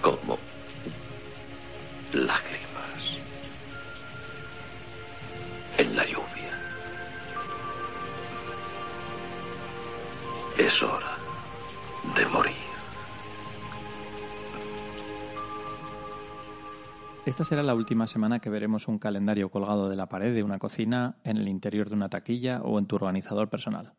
Como lágrimas en la lluvia. Es hora de morir. Esta será la última semana que veremos un calendario colgado de la pared de una cocina, en el interior de una taquilla o en tu organizador personal.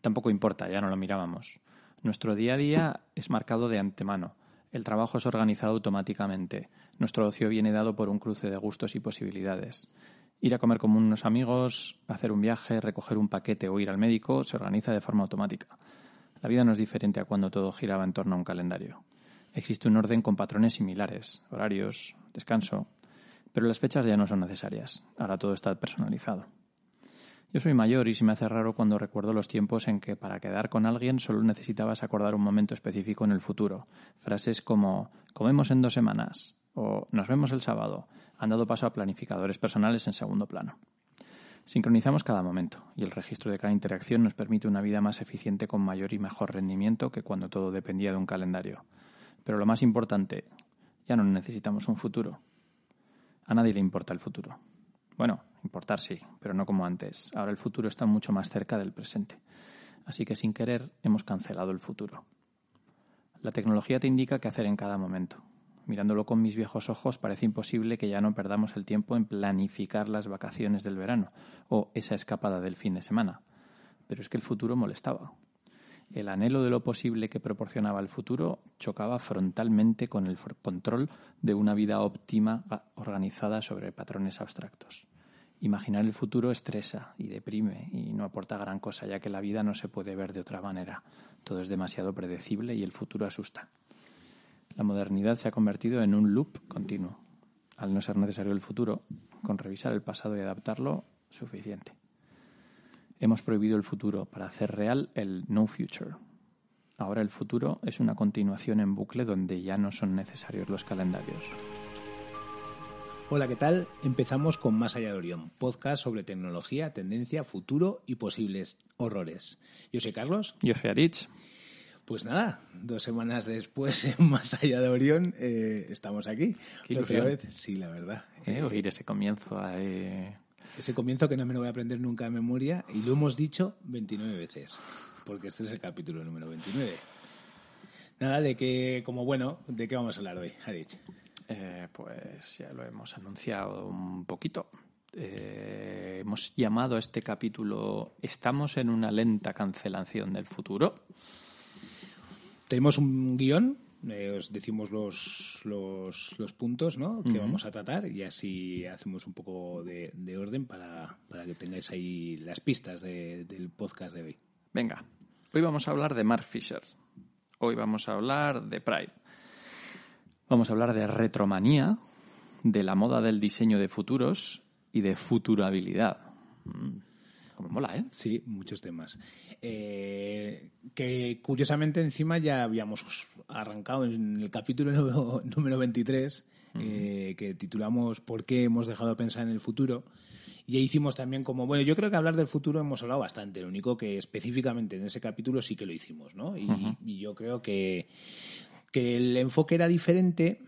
Tampoco importa, ya no lo mirábamos. Nuestro día a día es marcado de antemano. El trabajo es organizado automáticamente. Nuestro ocio viene dado por un cruce de gustos y posibilidades. Ir a comer con unos amigos, hacer un viaje, recoger un paquete o ir al médico se organiza de forma automática. La vida no es diferente a cuando todo giraba en torno a un calendario. Existe un orden con patrones similares, horarios, descanso, pero las fechas ya no son necesarias. Ahora todo está personalizado. Yo soy mayor y se me hace raro cuando recuerdo los tiempos en que para quedar con alguien solo necesitabas acordar un momento específico en el futuro. Frases como comemos en dos semanas o nos vemos el sábado han dado paso a planificadores personales en segundo plano. Sincronizamos cada momento y el registro de cada interacción nos permite una vida más eficiente con mayor y mejor rendimiento que cuando todo dependía de un calendario. Pero lo más importante, ya no necesitamos un futuro. A nadie le importa el futuro. Bueno, importar sí, pero no como antes. Ahora el futuro está mucho más cerca del presente. Así que sin querer hemos cancelado el futuro. La tecnología te indica qué hacer en cada momento. Mirándolo con mis viejos ojos parece imposible que ya no perdamos el tiempo en planificar las vacaciones del verano o esa escapada del fin de semana. Pero es que el futuro molestaba. El anhelo de lo posible que proporcionaba el futuro chocaba frontalmente con el control de una vida óptima organizada sobre patrones abstractos. Imaginar el futuro estresa y deprime y no aporta gran cosa, ya que la vida no se puede ver de otra manera. Todo es demasiado predecible y el futuro asusta. La modernidad se ha convertido en un loop continuo. Al no ser necesario el futuro, con revisar el pasado y adaptarlo, suficiente. Hemos prohibido el futuro para hacer real el no future. Ahora el futuro es una continuación en bucle donde ya no son necesarios los calendarios. Hola, ¿qué tal? Empezamos con Más allá de Orión, podcast sobre tecnología, tendencia, futuro y posibles horrores. Yo soy Carlos. Yo soy Aritz. Pues nada, dos semanas después, en Más allá de Orión, eh, estamos aquí. Qué Otra vez, sí, la verdad. Eh, oír ese comienzo ahí. Ese comienzo que no me lo voy a aprender nunca de memoria y lo hemos dicho 29 veces, porque este es el capítulo número 29. Nada, de que, como bueno, ¿de qué vamos a hablar hoy, Arich? Eh, pues ya lo hemos anunciado un poquito. Eh, hemos llamado a este capítulo Estamos en una lenta cancelación del futuro. Tenemos un guion, eh, os decimos los, los, los puntos ¿no? que vamos a tratar y así hacemos un poco de, de orden para, para que tengáis ahí las pistas de- del podcast de hoy. Venga, hoy vamos a hablar de Mark Fisher. Hoy vamos a hablar de Pride. Vamos a hablar de retromanía, de la moda del diseño de futuros y de futurabilidad. Mm, Como mola, ¿eh? Sí, muchos temas. Eh, que curiosamente encima ya habíamos arrancado en el capítulo número, número 23, eh, que titulamos ¿Por qué hemos dejado de pensar en el futuro? Y ahí hicimos también como, bueno, yo creo que hablar del futuro hemos hablado bastante, lo único que específicamente en ese capítulo sí que lo hicimos, ¿no? Y, y yo creo que, que el enfoque era diferente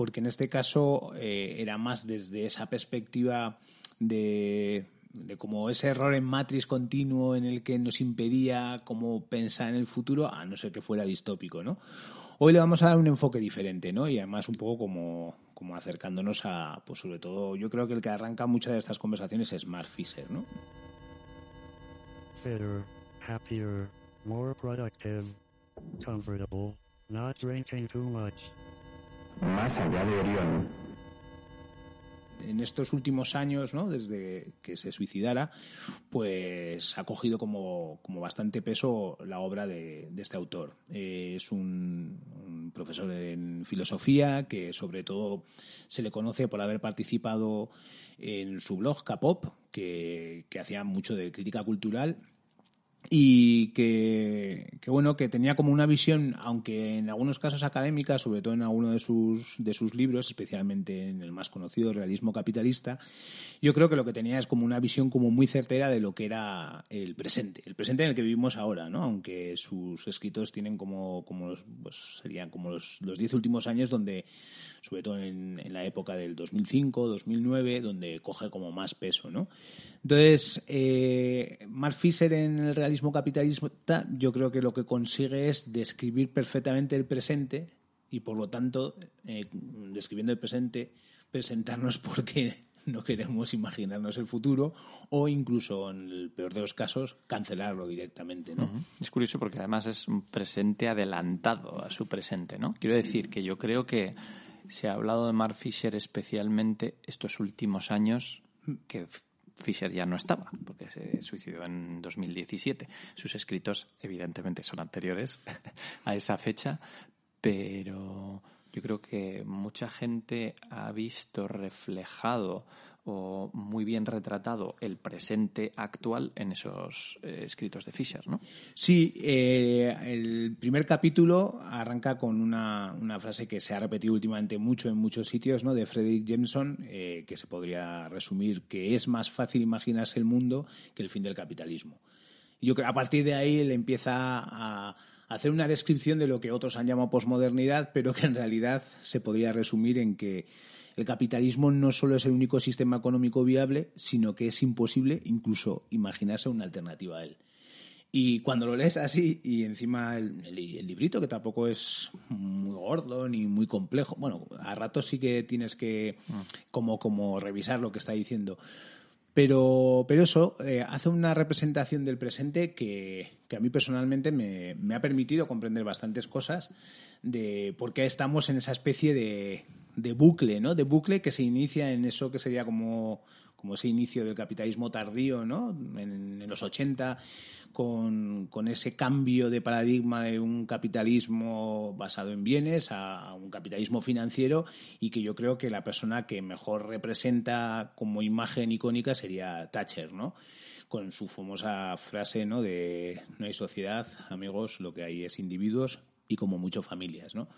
porque en este caso eh, era más desde esa perspectiva de, de como ese error en Matrix continuo en el que nos impedía como pensar en el futuro, a no ser que fuera distópico, ¿no? Hoy le vamos a dar un enfoque diferente, ¿no? Y además un poco como, como acercándonos a, pues sobre todo, yo creo que el que arranca muchas de estas conversaciones es Mark Fisher, ¿no? Fitter, happier, more productive, comfortable, not drinking too much. Más allá de Orión. En estos últimos años, ¿no? desde que se suicidara, pues ha cogido como, como bastante peso la obra de, este autor. Eh, es un, profesor en filosofía que sobre todo se le conoce por haber participado en su blog que, que hacía mucho de crítica cultural y que, que, bueno que tenía como una visión aunque en algunos casos académica sobre todo en alguno de sus de sus libros especialmente en el más conocido realismo capitalista yo creo que lo que tenía es como una visión como muy certera de lo que era el presente el presente en el que vivimos ahora no aunque sus escritos tienen como como los, pues serían como los, los diez últimos años donde sobre todo en, en la época del 2005 2009 donde coge como más peso no entonces, eh, Mark Fisher en el realismo capitalista, yo creo que lo que consigue es describir perfectamente el presente y, por lo tanto, eh, describiendo el presente, presentarnos porque no queremos imaginarnos el futuro o incluso, en el peor de los casos, cancelarlo directamente. ¿no? Es curioso porque además es un presente adelantado a su presente. ¿no? Quiero decir que yo creo que se ha hablado de Mark Fisher especialmente estos últimos años que Fisher ya no estaba, porque se suicidó en 2017. Sus escritos, evidentemente, son anteriores a esa fecha, pero yo creo que mucha gente ha visto reflejado o muy bien retratado el presente actual en esos eh, escritos de Fisher, ¿no? Sí, eh, el primer capítulo arranca con una, una, frase que se ha repetido últimamente mucho en muchos sitios, ¿no? De Frederick Jameson, eh, que se podría resumir que es más fácil imaginarse el mundo que el fin del capitalismo. Yo creo que a partir de ahí él empieza a hacer una descripción de lo que otros han llamado posmodernidad, pero que en realidad se podría resumir en que el capitalismo no solo es el único sistema económico viable, sino que es imposible incluso imaginarse una alternativa a él. Y cuando lo lees así, y encima el, el, el, librito, que tampoco es muy gordo ni muy complejo, bueno, a ratos sí que tienes que como, como revisar lo que está diciendo. Pero, pero eso eh, hace una representación del presente que, que a mí personalmente me, me, ha permitido comprender bastantes cosas de por qué estamos en esa especie de, de bucle, ¿no? De bucle que se inicia en eso que sería como, como ese inicio del capitalismo tardío, ¿no? En, los 80, con, con, ese cambio de paradigma de un capitalismo basado en bienes a, a, un capitalismo financiero y que yo creo que la persona que mejor representa como imagen icónica sería Thatcher, ¿no? Con su famosa frase, ¿no? De no hay sociedad, amigos, lo que hay es individuos y como mucho familias, ¿no?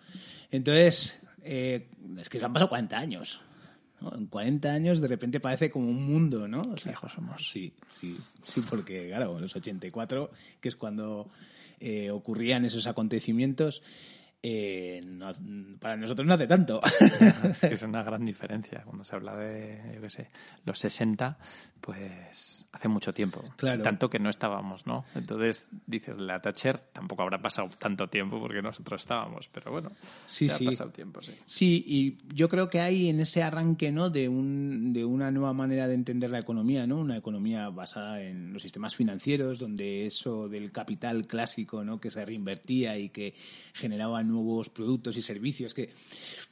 Entonces, eh, es que se han pasado 40 años. ¿No? En 40 años de repente parece como un mundo, ¿no? O sea, Viejos somos. Sí, sí, sí, porque claro, en los 84, que es cuando eh, ocurrían esos acontecimientos, eh, no, para nosotros no hace tanto. es que es una gran diferencia. Cuando se habla de, yo qué sé, los 60, pues hace mucho tiempo. Claro. Tanto que no estábamos, ¿no? Entonces dices, la Thatcher tampoco habrá pasado tanto tiempo porque nosotros estábamos, pero bueno, sí, ya sí. ha pasado tiempo, sí. Sí, y yo creo que hay en ese arranque, ¿no? De, un, de una nueva manera de entender la economía, ¿no? Una economía basada en los sistemas financieros, donde eso del capital clásico, ¿no? Que se reinvertía y que generaba nuevos productos y servicios que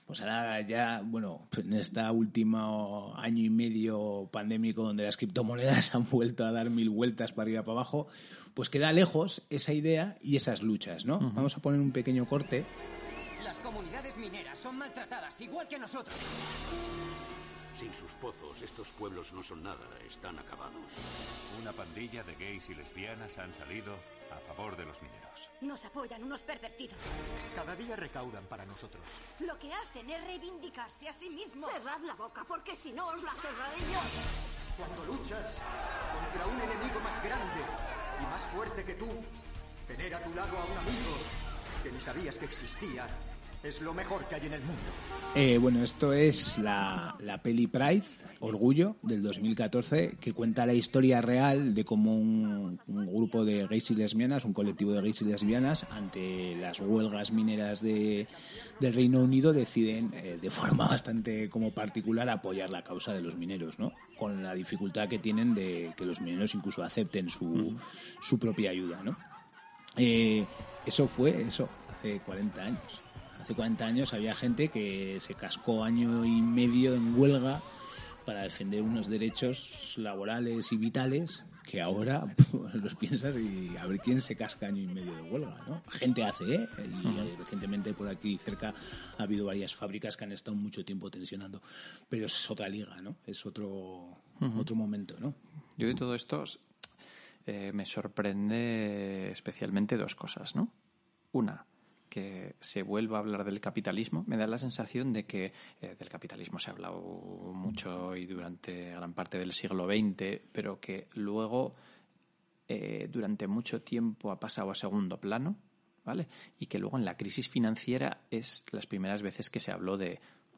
pues ahora ya, bueno, en esta último año y medio pandémico donde las criptomonedas han vuelto a dar mil vueltas para arriba para abajo, pues queda lejos esa idea y esas luchas, ¿no? Uh -huh. Vamos a poner un pequeño corte. Las comunidades mineras son maltratadas igual que nosotros. Sin sus pozos, estos pueblos no son nada, están acabados. Una pandilla de gays y lesbianas han salido a favor de los mineros. Nos apoyan unos pervertidos. Cada día recaudan para nosotros. Lo que hacen es reivindicarse a sí mismos. Cerrad la boca, porque si no os la cerraré yo. Cuando luchas contra un enemigo más grande y más fuerte que tú, tener a tu lado a un amigo que ni sabías que existía Es lo mejor que hay en el mundo. Eh, bueno, esto es la, la peli Pride, Orgullo, del 2014, que cuenta la historia real de cómo un, un grupo de gays y lesbianas, un colectivo de gays y lesbianas, ante las huelgas mineras de, del Reino Unido, deciden eh, de forma bastante como particular apoyar la causa de los mineros, ¿no? Con la dificultad que tienen de que los mineros incluso acepten su, su propia ayuda, ¿no? Eh, eso fue, eso, hace 40 años. Hace 40 años había gente que se cascó año y medio en huelga para defender unos derechos laborales y vitales que ahora los piensas y a ver quién se casca año y medio de huelga, ¿no? Gente hace, ¿eh? Y eh, recientemente por aquí cerca ha habido varias fábricas que han estado mucho tiempo tensionando, pero es otra liga, ¿no? Es otro, otro momento, ¿no? Yo de todo esto eh, me sorprende especialmente dos cosas, ¿no? Una, que se vuelva a hablar del capitalismo, me da la sensación de que eh, del capitalismo se ha hablado mucho y durante gran parte del siglo XX, pero que luego eh, durante mucho tiempo ha pasado a segundo plano, ¿vale? Y que luego en la crisis financiera es las primeras veces que se habló de,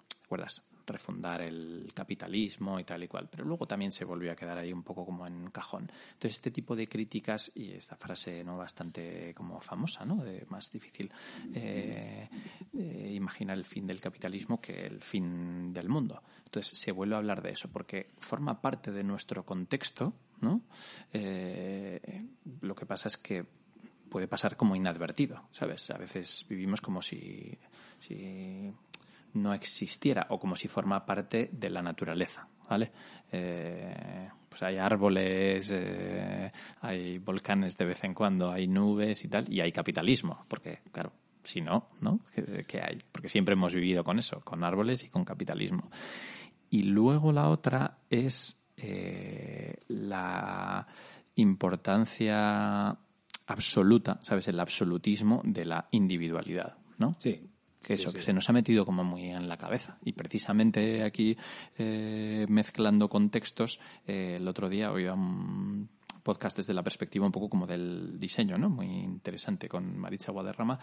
¿te acuerdas? Refundar el capitalismo y tal y cual, pero luego también se volvió a quedar ahí un poco como en cajón. Entonces, este tipo de críticas y esta frase no bastante como famosa, ¿no? De más difícil eh, eh, imaginar el fin del capitalismo que el fin del mundo. Entonces, se vuelve a hablar de eso porque forma parte de nuestro contexto, ¿no? Eh, lo que pasa es que puede pasar como inadvertido, ¿sabes? A veces vivimos como si, si no existiera o como si forma parte de la naturaleza, ¿vale? Eh, pues hay árboles, eh, hay volcanes de vez en cuando, hay nubes y tal, y hay capitalismo, porque, claro, si no, ¿no? ¿Qué, hay? Porque siempre hemos vivido con eso, con árboles y con capitalismo. Y luego la otra es eh, la importancia absoluta, ¿sabes? El absolutismo de la individualidad, ¿no? Sí. Que eso, Sí, que se nos ha metido como muy en la cabeza. Y precisamente aquí, eh, mezclando contextos, eh, el otro día oía un podcast desde la perspectiva un poco como del diseño, ¿no? Muy interesante con Maritza Guadarrama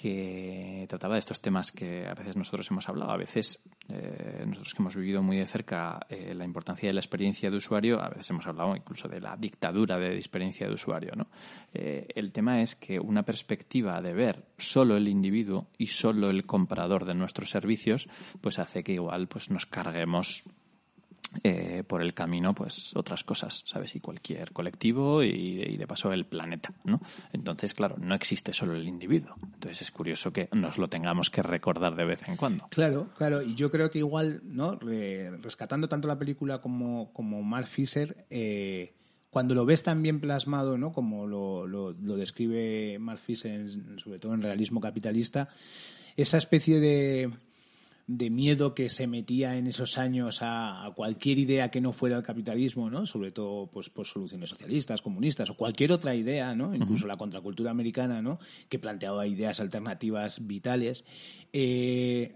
que trataba de estos temas que a veces nosotros hemos hablado, a veces eh, nosotros que hemos vivido muy de cerca eh, la importancia de la experiencia de usuario, a veces hemos hablado incluso de la dictadura de experiencia de usuario. ¿no? Eh, el tema es que una perspectiva de ver solo el individuo y solo el comprador de nuestros servicios, pues hace que igual pues nos carguemos eh, por el camino pues otras cosas, ¿sabes? Y cualquier colectivo y, y de paso el planeta, ¿no? Entonces, claro, no existe solo el individuo. Entonces es curioso que nos lo tengamos que recordar de vez en cuando. Claro, claro, y yo creo que igual, ¿no? Re- rescatando tanto la película como, como Mark Fisher, eh, cuando lo ves tan bien plasmado, ¿no? Como lo, lo, describe Mark Fisher, sobre todo en realismo capitalista, esa especie de, de miedo que se metía en esos años a, a cualquier idea que no fuera el capitalismo, ¿no? Sobre todo, pues, por soluciones socialistas, comunistas o cualquier otra idea, ¿no? Incluso la contracultura americana, ¿no? Que planteaba ideas alternativas vitales. Eh,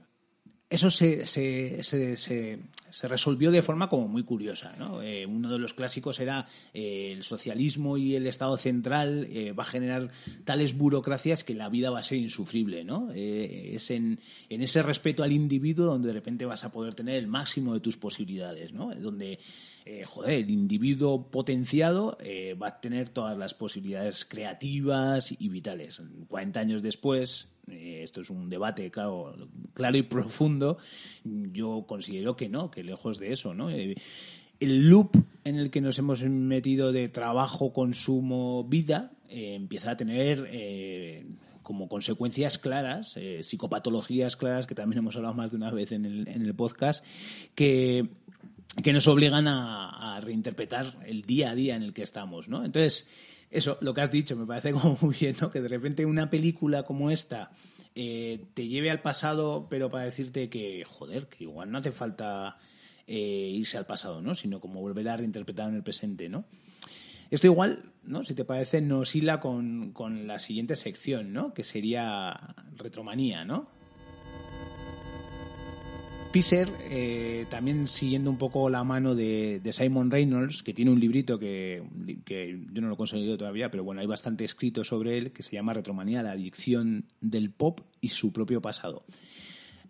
eso se, se, se, se, resolvió de forma como muy curiosa. ¿no? Eh, uno de los clásicos era eh, el socialismo y el Estado central eh, va a generar tales burocracias que la vida va a ser insufrible. ¿no? Es en, en ese respeto al individuo donde de repente vas a poder tener el máximo de tus posibilidades. ¿no? Donde, eh, joder, el individuo potenciado eh, va a tener todas las posibilidades creativas y vitales. 40 años después, eh, esto es un debate claro, claro y profundo, yo considero que no, que lejos de eso, ¿no? El loop en el que nos hemos metido de trabajo, consumo, vida, empieza a tener como consecuencias claras, psicopatologías claras, que también hemos hablado más de una vez en el, en el podcast, que, que nos obligan a, reinterpretar el día a día en el que estamos, ¿no? Entonces, eso, lo que has dicho, me parece como muy bien, ¿no? Que de repente una película como esta eh, te lleve al pasado, pero para decirte que, joder, que igual no hace falta eh, irse al pasado, ¿no? Sino como volver a reinterpretar en el presente, ¿no? Esto igual, ¿no? Si te parece, nos hila con, con la siguiente sección, ¿no? Que sería retromanía, ¿no? Pisser, eh, también siguiendo un poco la mano de, de Simon Reynolds, que tiene un librito que, que yo no lo he conseguido todavía, pero bueno, hay bastante escrito sobre él, que se llama Retromanía, la adicción del pop y su propio pasado.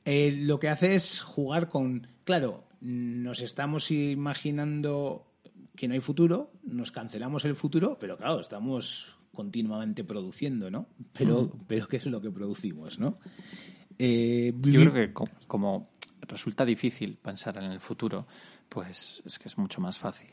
Eh, lo que hace es jugar con, claro, nos estamos imaginando que no hay futuro, nos cancelamos el futuro, pero claro, estamos continuamente produciendo, ¿no? Pero, pero ¿qué es lo que producimos, no? Eh, Yo creo que co- como resulta difícil pensar en el futuro, pues es que es mucho más fácil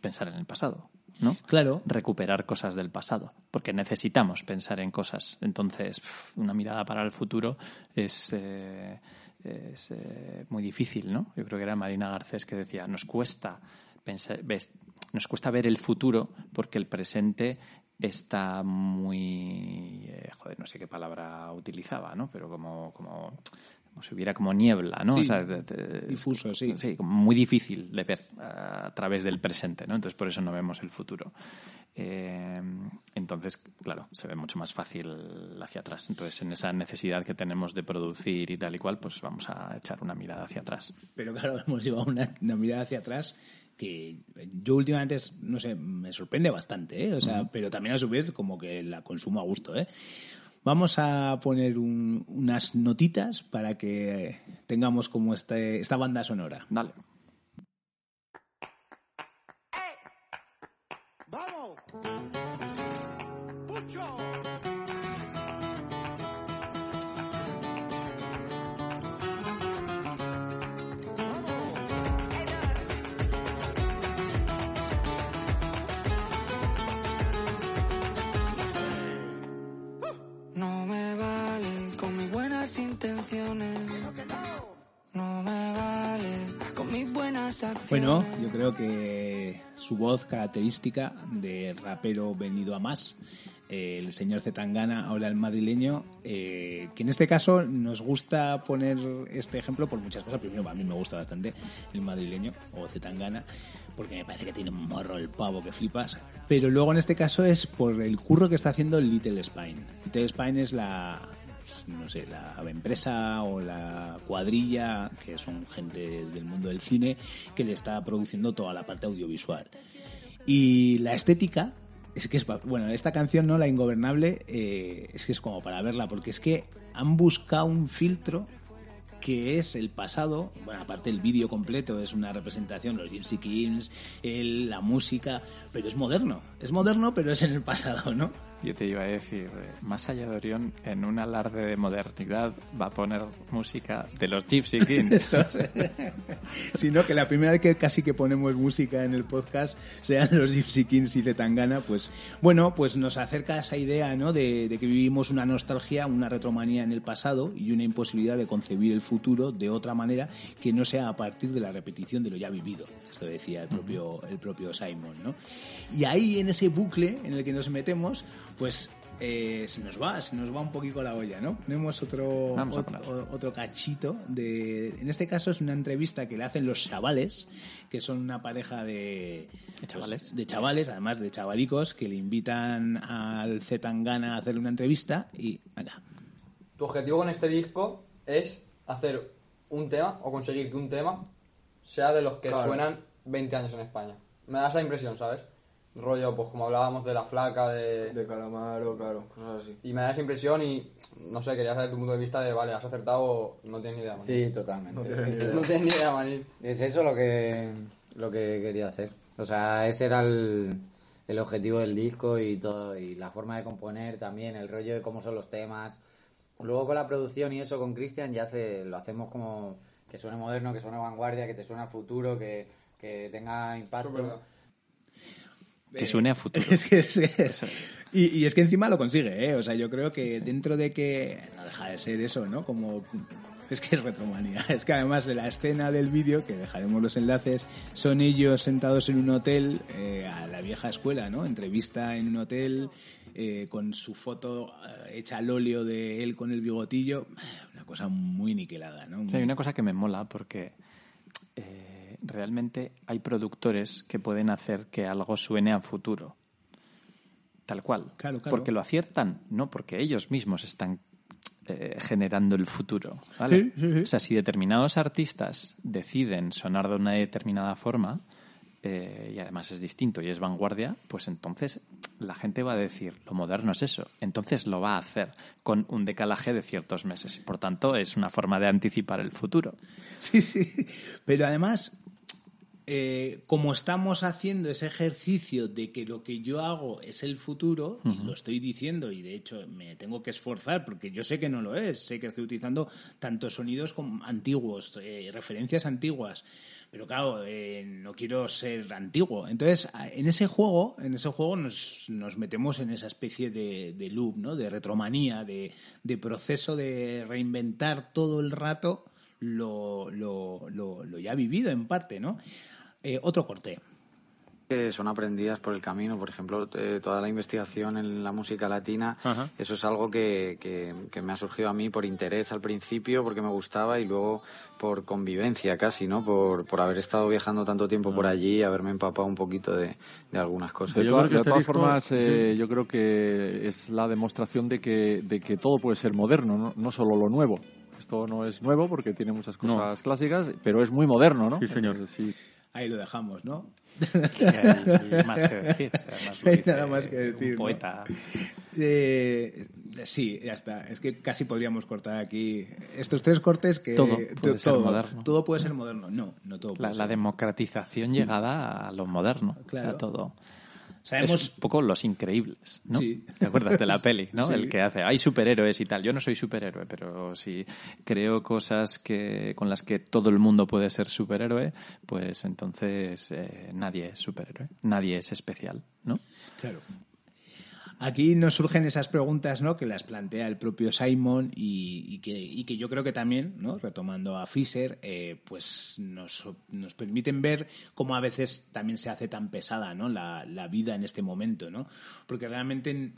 pensar en el pasado, ¿no? Claro. Recuperar cosas del pasado, porque necesitamos pensar en cosas. Entonces, una mirada para el futuro es, eh, es eh, muy difícil, ¿no? Yo creo que era Marina Garcés que decía, nos cuesta pensar, ves- nos cuesta ver el futuro porque el presente está muy eh, joder no sé qué palabra utilizaba no pero como como como si hubiera como niebla no Sí, O sea, de- de- difuso, sí. sí como muy difícil de ver a, a través del presente no entonces por eso no vemos el futuro. Eh, entonces claro se ve mucho más fácil hacia atrás. Entonces en esa necesidad que tenemos de producir y tal y cual pues vamos a echar una mirada hacia atrás. Pero claro, hemos llevado una, una mirada hacia atrás que yo últimamente, no sé, me sorprende bastante, ¿eh? O sea, pero también a su vez como que la consumo a gusto, ¿eh? Vamos a poner un- unas notitas para que tengamos como este, esta banda sonora. Dale. Bueno, yo creo que su voz característica de rapero venido a más, eh, el señor Zetangana, ahora el madrileño, eh, que en este caso nos gusta poner este ejemplo por muchas cosas. Primero, a mí me gusta bastante el madrileño o Zetangana, porque me parece que tiene un morro el pavo que flipas. Pero luego en este caso es por el curro que está haciendo Little Spine. Little Spine es la, no sé, la empresa o la cuadrilla, que son gente del mundo del cine, que le está produciendo toda la parte audiovisual. Y la estética, es que es, bueno, esta canción, ¿no? La Ingobernable, eh, es que es como para verla, porque es que han buscado un filtro que es el pasado, bueno, aparte el vídeo completo es una representación, los Gypsy Kings, el- la música, pero es moderno, es moderno, pero es en el pasado, ¿no? Yo te iba a decir, eh, más allá de Orión, en un alarde de modernidad va a poner música de los Gypsy Kings. Sino que la primera vez que casi que ponemos música en el podcast sean los Gypsy Kings y Zetangana, pues bueno, pues nos acerca a esa idea, ¿no? De, de que vivimos una nostalgia, una retromanía en el pasado y una imposibilidad de concebir el futuro de otra manera que no sea a partir de la repetición de lo ya vivido. Esto decía el propio, el propio Simon, ¿no? Y ahí en ese bucle en el que nos metemos, pues eh, se nos va, se nos va un poquito la olla, ¿no? Ponemos otro, otro cachito de, en este caso es una entrevista que le hacen los chavales, que son una pareja de, ¿De chavales? pues, de chavales, además de chavalicos, que le invitan al Zetangana a hacerle una entrevista y, venga, Tu objetivo con este disco es hacer un tema o conseguir que un tema sea de los que Claro. suenan 20 años en España. Me da esa impresión, ¿sabes? Rollo, pues como hablábamos de la flaca, de... De Calamaro, claro, cosas así. Y me da esa impresión y, no sé, quería saber tu punto de vista de, vale, has acertado o no tienes ni idea, man. Sí, totalmente. No tienes ni idea. No tienes ni idea, manín. Es eso lo que, lo que quería hacer. O sea, ese era el, el objetivo del disco y todo, y la forma de componer también, el rollo de cómo son los temas. Luego con la producción y eso con Cristian ya se lo hacemos como que suene moderno, que suene vanguardia, que te suene a futuro, que, que tenga impacto. Que suene a futuro. Es que es- Y, y es que encima lo consigue, ¿eh? O sea, yo creo que dentro de que no deja de ser eso, ¿no? Como es que es retromanía. Es que además de la escena del vídeo, que dejaremos los enlaces, son ellos sentados en un hotel eh, a la vieja escuela, ¿no? Entrevista en un hotel eh, con su foto eh, hecha al óleo de él con el bigotillo. Una cosa muy niquelada, ¿no? O sea, hay una cosa que me mola porque eh, realmente hay productores que pueden hacer que algo suene a futuro. Tal cual. Claro, claro. Porque lo aciertan, no porque ellos mismos están eh, generando el futuro. ¿vale? Sí, sí, sí. O sea, si determinados artistas deciden sonar de una determinada forma, eh, y además es distinto y es vanguardia, pues entonces la gente va a decir, lo moderno es eso. Entonces lo va a hacer con un decalaje de ciertos meses. Por tanto, es una forma de anticipar el futuro. Sí, sí. Pero además, eh, como estamos haciendo ese ejercicio de que lo que yo hago es el futuro, y lo estoy diciendo, y de hecho me tengo que esforzar porque yo sé que no lo es, sé que estoy utilizando tantos sonidos como antiguos, eh, referencias antiguas, pero claro, eh, no quiero ser antiguo. Entonces, en ese juego, en ese juego nos, nos metemos en esa especie de, de loop, ¿no? De retromanía, de, de proceso de reinventar todo el rato lo, lo, lo, lo ya vivido en parte, ¿no? Eh, otro corte. que son aprendidas por el camino. Por ejemplo, eh, toda la investigación en la música latina, eso es algo que, que- que me ha surgido a mí por interés al principio, porque me gustaba, y luego por convivencia casi, ¿no? Por, por haber estado viajando tanto tiempo por allí y haberme empapado un poquito de, de algunas cosas. De, todas- de todas formas, eh, yo creo que es la demostración de que, de que todo puede ser moderno, ¿no? no solo lo nuevo. Esto no es nuevo porque tiene muchas cosas clásicas, pero es muy moderno, ¿no? Sí, señor. Entonces, sí. Ahí lo dejamos, ¿no? Sí, hay más que decir, o sea, además lo No hay dice nada más que un decir. ¿no? poeta. Eh, sí, ya está. Es que casi podríamos cortar aquí estos tres cortes que Todo to- puede ser todo, moderno. todo puede ser moderno. No, no todo puede La, ser. la democratización llegada a lo moderno. O Claro. sea, todo. Sabemos- Es un poco los increíbles, ¿no? Sí. ¿Te acuerdas de la peli, no? Sí. El que hace, hay superhéroes y tal. Yo no soy superhéroe, pero si creo cosas que con las que todo el mundo puede ser superhéroe, pues entonces eh, nadie es superhéroe, nadie es especial, ¿no? Claro. Aquí nos surgen esas preguntas, ¿no? Que las plantea el propio Simon y, y que, y que yo creo que también, ¿no? Retomando a Fisher, eh, pues nos, nos permiten ver cómo a veces también se hace tan pesada, ¿no? La, la vida en este momento, ¿no? Porque realmente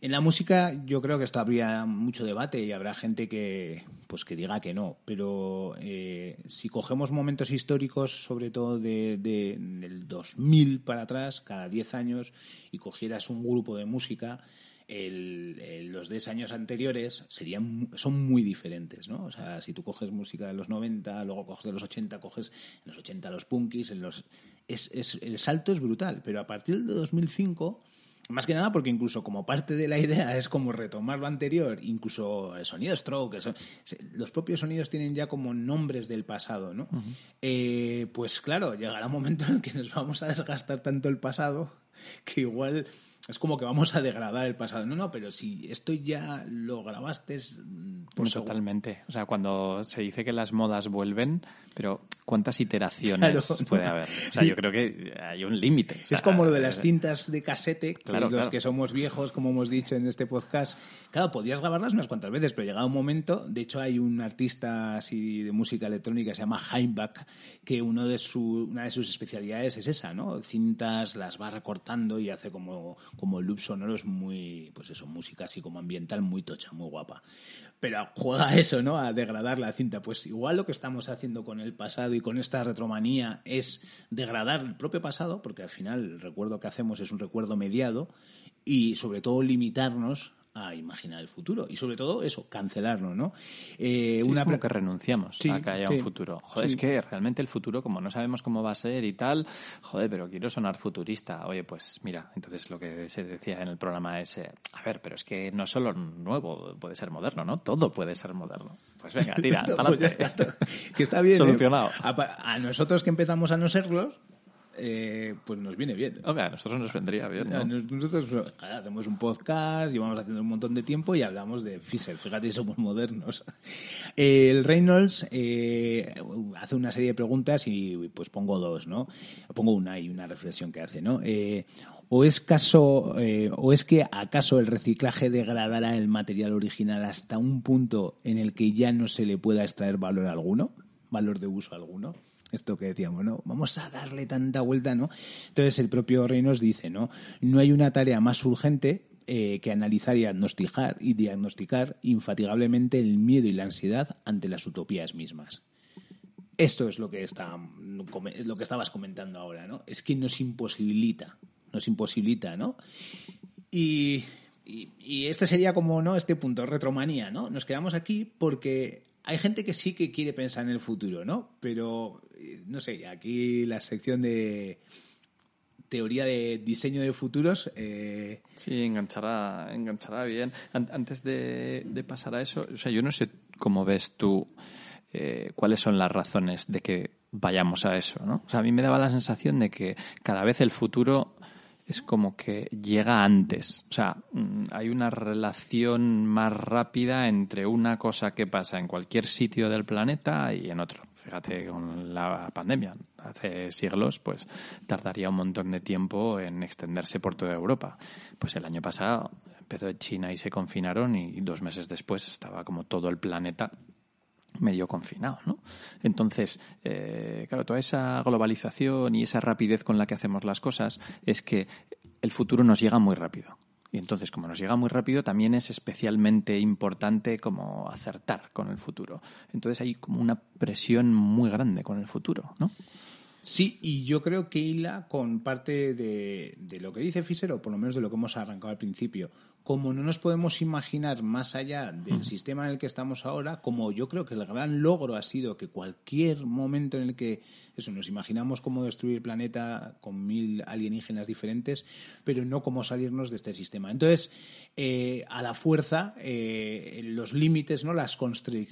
en, la música yo creo que esto habría mucho debate y habrá gente que pues que diga que no, pero eh, si cogemos momentos históricos, sobre todo de, de- del 2000 para atrás, cada 10 años, y cogieras un grupo de música, el- los 10 años anteriores serían son muy diferentes, ¿no? O sea, si tú coges música de los 90, luego coges de los 80, coges en los 80 los punkis, en los es, es- el salto es brutal, pero a partir de 2005 más que nada porque incluso como parte de la idea es como retomar lo anterior, incluso el sonido stroke, son- los propios sonidos tienen ya como nombres del pasado, ¿no? Eh, pues claro, llegará un momento en el que nos vamos a desgastar tanto el pasado que igual es como que vamos a degradar el pasado. No, no, pero si esto ya lo grabaste mm, por Pues totalmente. O sea, cuando se dice que las modas vuelven, pero ¿cuántas iteraciones Claro. puede haber? O sea, yo creo que hay un límite. O sea, es como lo de las cintas de casete, Claro, los claro. que somos viejos, como hemos dicho en este podcast. Claro, podías grabarlas unas cuantas veces, pero llegado un momento, de hecho hay un artista así de música electrónica que se llama Heimbach, que uno de su, una de sus especialidades es esa, ¿no? Cintas las va recortando y hace como, como loop sonoros muy, pues eso, música así como ambiental muy tocha, muy guapa. Pero juega eso, ¿no? A degradar la cinta. Pues igual lo que estamos haciendo con el pasado y con esta retromanía es degradar el propio pasado, porque al final el recuerdo que hacemos es un recuerdo mediado, y sobre todo limitarnos a imaginar el futuro. Y sobre todo eso, cancelarlo, ¿no? Eh, Sí, una es como que renunciamos Sí, a que haya sí, un futuro. Joder, es que realmente el futuro, como no sabemos cómo va a ser y tal, joder, pero quiero sonar futurista. Oye, pues mira, entonces lo que se decía en el programa es, eh, a ver, pero es que no solo nuevo puede ser moderno, ¿no? Todo puede ser moderno. Pues venga, tira, Pues está. que está bien. ¿eh? Solucionado. A nosotros que empezamos a no serlos, eh, pues nos viene bien. Hombre, a nosotros nos vendría bien, Nosotros hacemos un podcast, llevamos haciendo un montón de tiempo y hablamos de Fisher. Fíjate, somos modernos. Eh, El Reynolds eh, hace una serie de preguntas y pues pongo dos, ¿no? Pongo una y una reflexión que hace, ¿no? Eh, o es caso, eh, o es que acaso el reciclaje degradará el material original hasta un punto en el que ya no se le pueda extraer valor alguno, valor de uso alguno esto que decíamos, ¿no? Vamos a darle tanta vuelta, ¿no? Entonces el propio Reynolds dice, ¿no? No hay una tarea más urgente eh, que analizar y diagnosticar, y diagnosticar infatigablemente el miedo y la ansiedad ante las utopías mismas. Esto es lo que está es lo que estabas comentando ahora, ¿no? Es que nos imposibilita, nos imposibilita, ¿no? Y, Y, y este sería como, ¿no? Este punto, retromanía, ¿no? Nos quedamos aquí porque hay gente que sí que quiere pensar en el futuro, ¿no? Pero, eh, no sé, aquí la sección de teoría de diseño de futuros. Eh... Sí, enganchará, enganchará bien. An- Antes de, de pasar a eso, o sea, yo no sé cómo ves tú eh, cuáles son las razones de que vayamos a eso, ¿no? O sea, a mí me daba la sensación de que cada vez el futuro es como que llega antes. O sea, mm, hay una relación más rápida entre una cosa que pasa en cualquier sitio del planeta y en otro. Fíjate con la pandemia. Hace siglos, pues tardaría un montón de tiempo en extenderse por toda Europa. Pues el año pasado empezó en China y se confinaron y dos meses después estaba como todo el planeta medio confinado, ¿no? Entonces, eh, claro, toda esa globalización y esa rapidez con la que hacemos las cosas es que el futuro nos llega muy rápido. Y entonces, como nos llega muy rápido, también es especialmente importante como acertar con el futuro. Entonces hay como una presión muy grande con el futuro, ¿no? Sí, y yo creo que hila con parte de, de lo que dice Fischer, o por lo menos de lo que hemos arrancado al principio. Como no nos podemos imaginar más allá del sistema en el que estamos ahora, como yo creo que el gran logro ha sido que cualquier momento en el que eso nos imaginamos cómo destruir el planeta con mil alienígenas diferentes, pero no cómo salirnos de este sistema. Entonces, eh, a la fuerza, eh, los límites, ¿no? Las,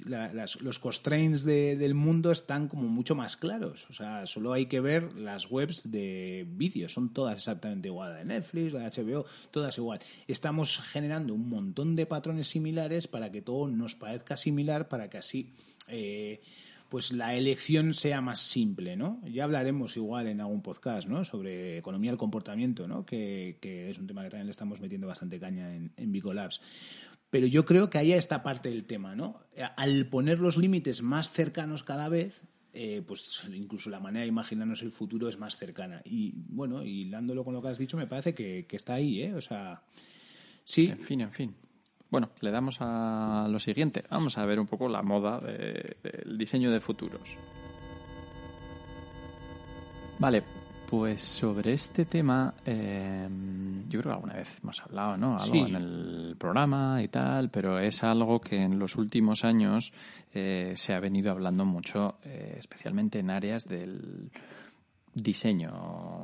la- los constraints de- del mundo están como mucho más claros. O sea, solo hay que ver las webs de vídeos, son todas exactamente igual. La de Netflix, la de HBO, todas igual. Estamos generando un montón de patrones similares para que todo nos parezca similar, para que así eh, pues la elección sea más simple, ¿no? Ya hablaremos igual en algún podcast, ¿no? Sobre economía del comportamiento, ¿no? Que, que es un tema que también le estamos metiendo bastante caña en, en Bicolabs. Pero yo creo que ahí está parte del tema, ¿no? Al poner los límites más cercanos cada vez, eh, pues incluso la manera de imaginarnos el futuro es más cercana. Y bueno, hilándolo con lo que has dicho, me parece que, que está ahí, ¿eh? O sea, sí. En fin, en fin. Bueno, le damos a lo siguiente. Vamos a ver un poco la moda de- del diseño de futuros. Vale, pues sobre este tema, eh, yo creo que alguna vez hemos hablado, ¿no? Algo Sí. en el programa y tal, pero es algo que en los últimos años eh, se ha venido hablando mucho, eh, especialmente en áreas del diseño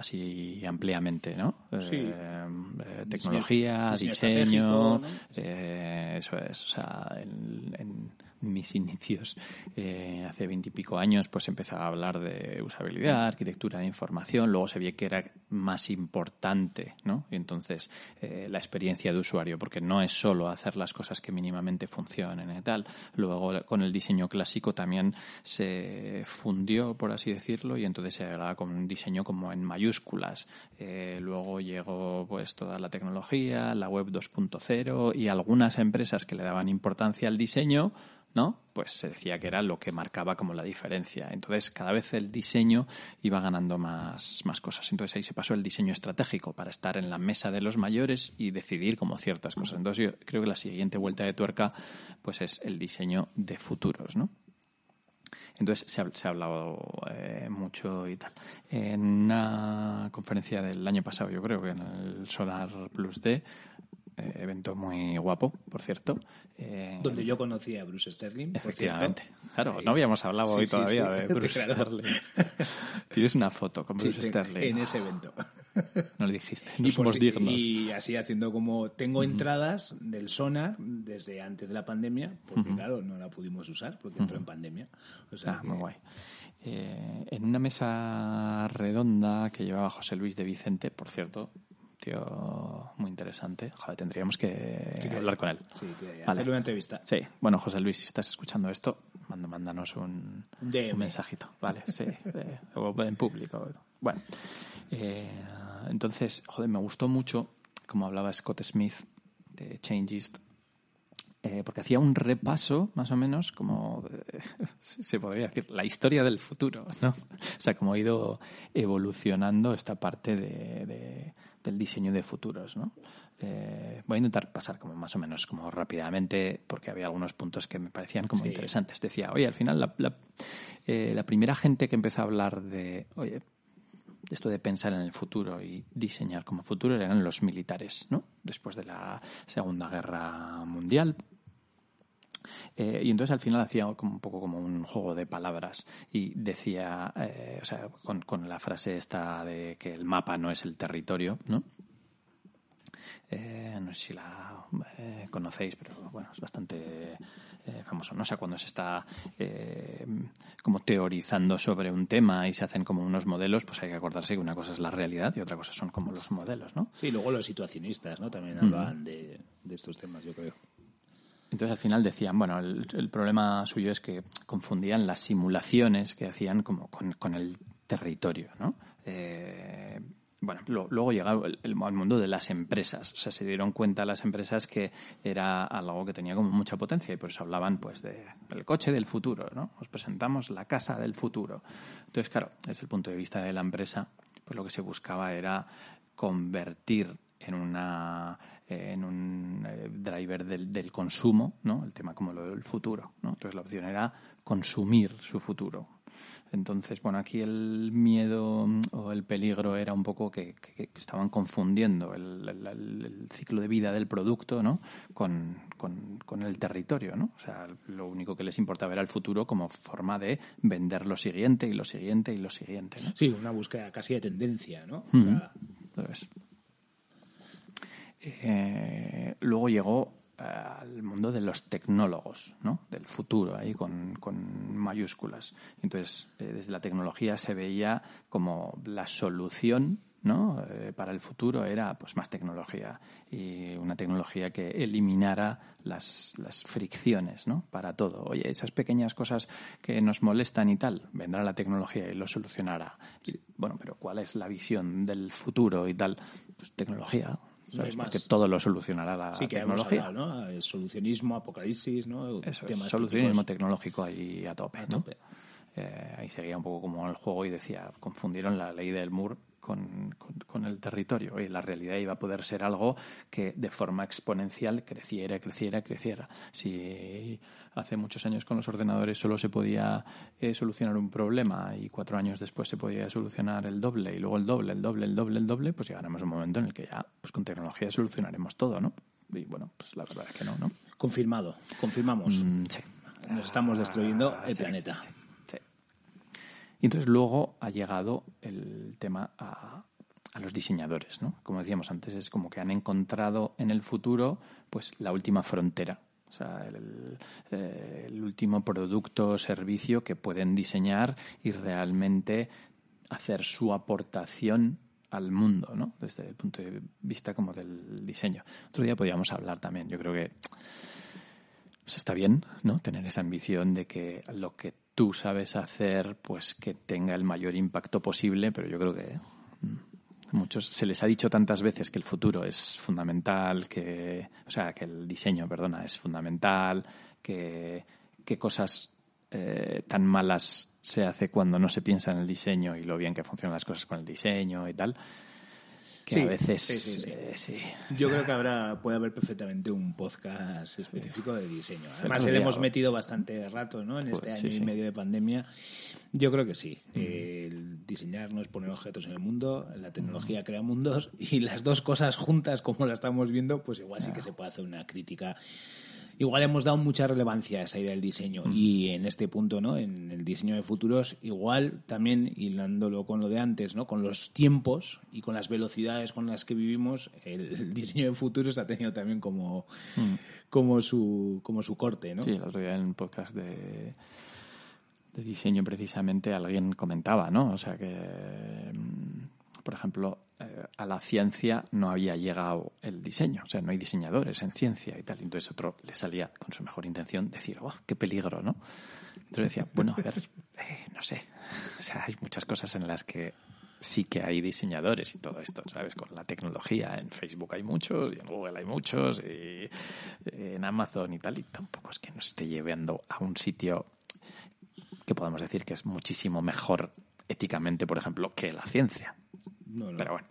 así ampliamente, ¿no? Sí. Eh, eh, tecnología, Diseño diseño, estratégico, ¿no? eh, eso es. O sea, en, en mis inicios, eh, hace veintipico años, pues empezaba a hablar de usabilidad, arquitectura de información, luego se vio que era más importante, ¿no? Y entonces eh, la experiencia de usuario, porque no es solo hacer las cosas que mínimamente funcionen y tal. Luego con el diseño clásico también se fundió, por así decirlo, y entonces se hablaba con un diseño como en mayúsculas. Eh, luego llegó pues toda la tecnología, la web 2.0 y algunas empresas que le daban importancia al diseño, ¿no? Pues se decía que era lo que marcaba como la diferencia. Entonces, cada vez el diseño iba ganando más, más cosas. Entonces ahí se pasó el diseño estratégico para estar en la mesa de los mayores y decidir como ciertas cosas. Entonces yo creo que la siguiente vuelta de tuerca pues es el diseño de futuros, ¿no? Entonces se ha, se ha hablado eh, mucho y tal. En una conferencia del año pasado, yo creo que en el Solar Plus D, evento muy guapo, por cierto. eh, Donde yo conocí a Bruce Sterling. Efectivamente. Claro, Ahí. no habíamos hablado Sí, hoy sí, todavía sí. de Bruce Claro. Sterling. Tienes una foto con Bruce Sterling. En ese evento. No lo dijiste. No Y somos dignos. Y así haciendo como tengo entradas del Sonar desde antes de la pandemia, porque claro, no la pudimos usar porque entró en pandemia. O sea Ah, que- muy guay. Eh, en una mesa redonda que llevaba José Luis de Vicente, por cierto, tío muy interesante. Joder, tendríamos que hablar con él. sí, que hacerle una entrevista. Sí, bueno, José Luis, si estás escuchando esto, mándanos un, un mensajito, ¿vale? Sí, o en público. Bueno, eh, entonces, joder, me gustó mucho como hablaba Scott Smith de Changist, eh, porque hacía un repaso, más o menos, como eh, se podría decir, la historia del futuro, ¿no? O sea, cómo ha ido evolucionando esta parte de, de- del diseño de futuros, ¿no? Eh, voy a intentar pasar como más o menos como rápidamente, porque había algunos puntos que me parecían como Sí. interesantes. Decía, oye, al final la, la- eh, la primera gente que empezó a hablar de, oye, esto de pensar en el futuro y diseñar como futuro eran los militares, ¿no? después de la Segunda Guerra Mundial. Eh, y entonces al final hacía como un poco como un juego de palabras y decía, eh, o sea, con, con, la frase esta de que el mapa no es el territorio, ¿no? Eh, no sé si la eh, conocéis, pero bueno, es bastante eh, famoso. No sé, cuando se está eh, como teorizando sobre un tema y se hacen como unos modelos, pues hay que acordarse que una cosa es la realidad y otra cosa son como los modelos, ¿no? Sí, luego los situacionistas, ¿no? También hablan de, de estos temas, yo creo. Entonces al final decían, bueno, el, el, problema suyo es que confundían las simulaciones que hacían como con, el territorio, ¿no? Eh, bueno, lo, luego llegaba el, mundo de las empresas. O sea, se dieron cuenta las empresas que era algo que tenía como mucha potencia y por eso hablaban pues de, del coche del futuro, ¿no? Os presentamos la casa del futuro. Entonces, claro, desde el punto de vista de la empresa, pues lo que se buscaba era convertir en una en un eh, driver del, del, consumo, ¿no? El tema como lo del futuro, ¿no? Entonces la opción era consumir su futuro. Entonces, bueno, aquí el miedo o el peligro era un poco que, que, que estaban confundiendo el, el, el, ciclo de vida del producto, ¿no? Con, con, con, el territorio, ¿no? O sea, lo único que les importaba era el futuro como forma de vender lo siguiente y lo siguiente y lo siguiente, ¿no? Sí, una búsqueda casi de tendencia, ¿no? Entonces, eh, luego llegó eh, al mundo de los tecnólogos, ¿no? Del futuro, ahí con, con mayúsculas. Entonces, eh, desde la tecnología se veía como la solución ¿no? Para el futuro era pues más tecnología y una tecnología que eliminara las, fricciones ¿no? para todo. Oye, esas pequeñas cosas que nos molestan y tal, vendrá la tecnología y lo solucionará. Bueno, pero ¿cuál es la visión del futuro y tal? Pues tecnología, ¿sabes? No Porque todo lo solucionará la sí, que tecnología. Hablado, ¿no? El solucionismo, apocalipsis, ¿no? Eso es, solucionismo tecnológico ahí a tope, a ¿no? Tope. Eh, ahí seguía un poco como el juego y decía, confundieron la ley del Moore con, con, con, el territorio y la realidad iba a poder ser algo que de forma exponencial creciera, creciera, creciera. Si hace muchos años con los ordenadores solo se podía eh, solucionar un problema y cuatro años después se podía solucionar el doble y luego el doble, el doble, el doble, el doble, pues llegaremos a un momento en el que ya pues con tecnología solucionaremos todo, ¿no? Y bueno, pues la verdad es que no, ¿no? Confirmado, confirmamos. Mm, sí. Nos estamos destruyendo el sí, planeta. Sí, y entonces luego ha llegado el tema a, los diseñadores, ¿no? Como decíamos antes, es como que han encontrado en el futuro pues la última frontera. O sea, el, eh, el último producto o servicio que pueden diseñar y realmente hacer su aportación al mundo, ¿no? Desde el punto de vista como del diseño. Otro día podríamos hablar también. Yo creo que pues está bien, ¿no? Tener esa ambición de que lo que tú sabes hacer, pues que tenga el mayor impacto posible, pero yo creo que mm, muchos se les ha dicho tantas veces que el futuro es fundamental, que, o sea, que el diseño, perdona, es fundamental, que, que cosas eh, tan malas se hace cuando no se piensa en el diseño y lo bien que funcionan las cosas con el diseño y tal que sí, a veces sí, sí, eh, sí. yo creo que habrá puede haber perfectamente un podcast específico de diseño además le hemos metido bastante rato ¿no? en este año y medio de pandemia yo creo que sí mm. el diseñar no es poner objetos en el mundo la tecnología mm. crea mundos y las dos cosas juntas como la estamos viendo pues igual sí que se puede hacer una crítica igual hemos dado mucha relevancia a esa idea del diseño mm. y en este punto, ¿no? En el diseño de futuros, igual también hilándolo con lo de antes, ¿no? Con los tiempos y con las velocidades con las que vivimos, el, el diseño de futuros ha tenido también como, mm. como su como su corte, ¿no? Sí, el otro día en un podcast de de diseño precisamente alguien comentaba, ¿no? O sea que por ejemplo, eh, a la ciencia no había llegado el diseño, o sea, no hay diseñadores en ciencia y tal. Entonces otro le salía con su mejor intención decir, oh, qué peligro, ¿no? Entonces decía, bueno, a ver, eh, no sé, o sea, hay muchas cosas en las que sí que hay diseñadores y todo esto, ¿sabes? Con la tecnología, en Facebook hay muchos, y en Google hay muchos, y en Amazon y tal, y tampoco es que nos esté llevando a un sitio que podemos decir que es muchísimo mejor éticamente, por ejemplo, que la ciencia. No, no. Pero bueno,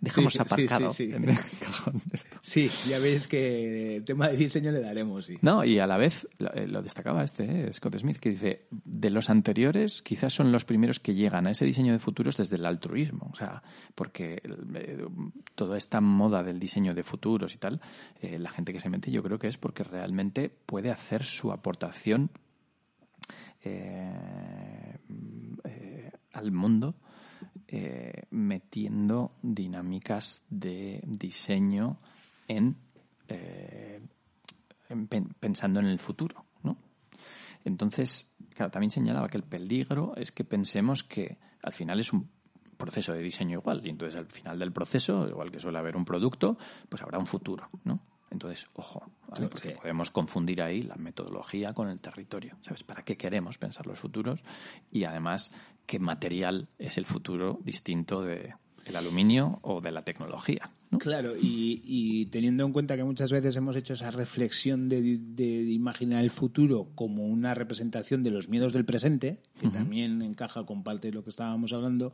dejamos Sí, sí, aparcado sí, sí. en el cajón esto. Sí, ya veis que el tema de diseño le daremos, sí. No, y a la vez lo, eh, lo destacaba este, eh, Scott Smith, que dice, de los anteriores quizás son los primeros que llegan a ese diseño de futuros desde el altruismo, o sea, porque eh, toda esta moda del diseño de futuros y tal, eh, la gente que se mete yo creo que es porque realmente puede hacer su aportación al mundo eh, metiendo dinámicas de diseño en, eh, en pen- pensando en el futuro, ¿no? Entonces, claro, también señalaba que el peligro es que pensemos que al final es un proceso de diseño igual, y entonces al final del proceso, igual que suele haber un producto, pues habrá un futuro, ¿no? Entonces, ojo, ¿vale? porque podemos confundir ahí la metodología con el territorio. ¿Sabes? ¿Para qué queremos pensar los futuros? Y además, ¿qué material es el futuro distinto de el aluminio o de la tecnología? Claro, y, y teniendo en cuenta que muchas veces hemos hecho esa reflexión de, de- de imaginar el futuro como una representación de los miedos del presente, que también encaja con parte de lo que estábamos hablando,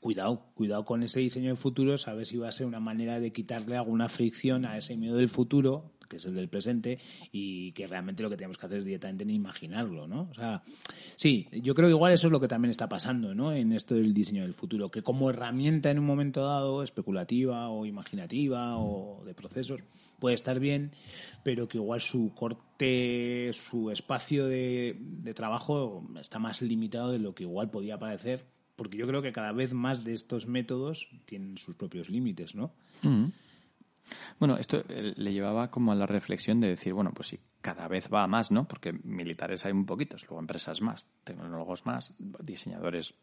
cuidado, cuidado con ese diseño de futuro, sabes si va a ser una manera de quitarle alguna fricción a ese miedo del futuro, que es el del presente, y que realmente lo que tenemos que hacer es directamente ni imaginarlo, ¿no? O sea, sí, yo creo que igual eso es lo que también está pasando, ¿no? En esto del diseño del futuro, que como herramienta en un momento dado, especulativa o imaginativa o de procesos, puede estar bien, pero que igual su corte, su espacio de, de trabajo está más limitado de lo que igual podía parecer, porque yo creo que cada vez más de estos métodos tienen sus propios límites, ¿no? Mm. Bueno, esto eh, le llevaba como a la reflexión de decir, bueno, pues sí, cada vez va a más, ¿no? Porque militares hay muy poquitos, luego empresas más, tecnólogos más, diseñadores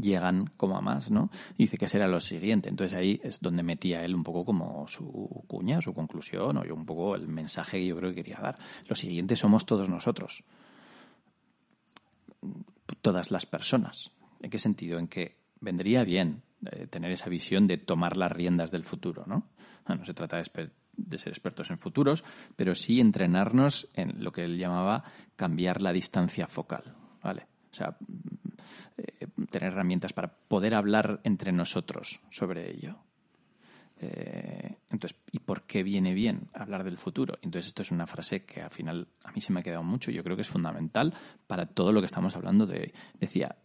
llegan como a más, ¿no? Y dice que será lo siguiente. Entonces ahí es donde metía él un poco como su cuña, su conclusión, o yo un poco el mensaje que yo creo que quería dar. Lo siguiente somos todos nosotros. Todas las personas. ¿En qué sentido? En que vendría bien eh, tener esa visión de tomar las riendas del futuro, ¿no? No se trata de, de ser expertos en futuros, pero sí entrenarnos en lo que él llamaba cambiar la distancia focal, ¿vale? O sea, mm, eh, tener herramientas para poder hablar entre nosotros sobre ello. Eh, entonces, ¿y por qué viene bien hablar del futuro? Entonces, esto es una frase que al final a mí se me ha quedado mucho. Yo creo que es fundamental para todo lo que estamos hablando de. Decía,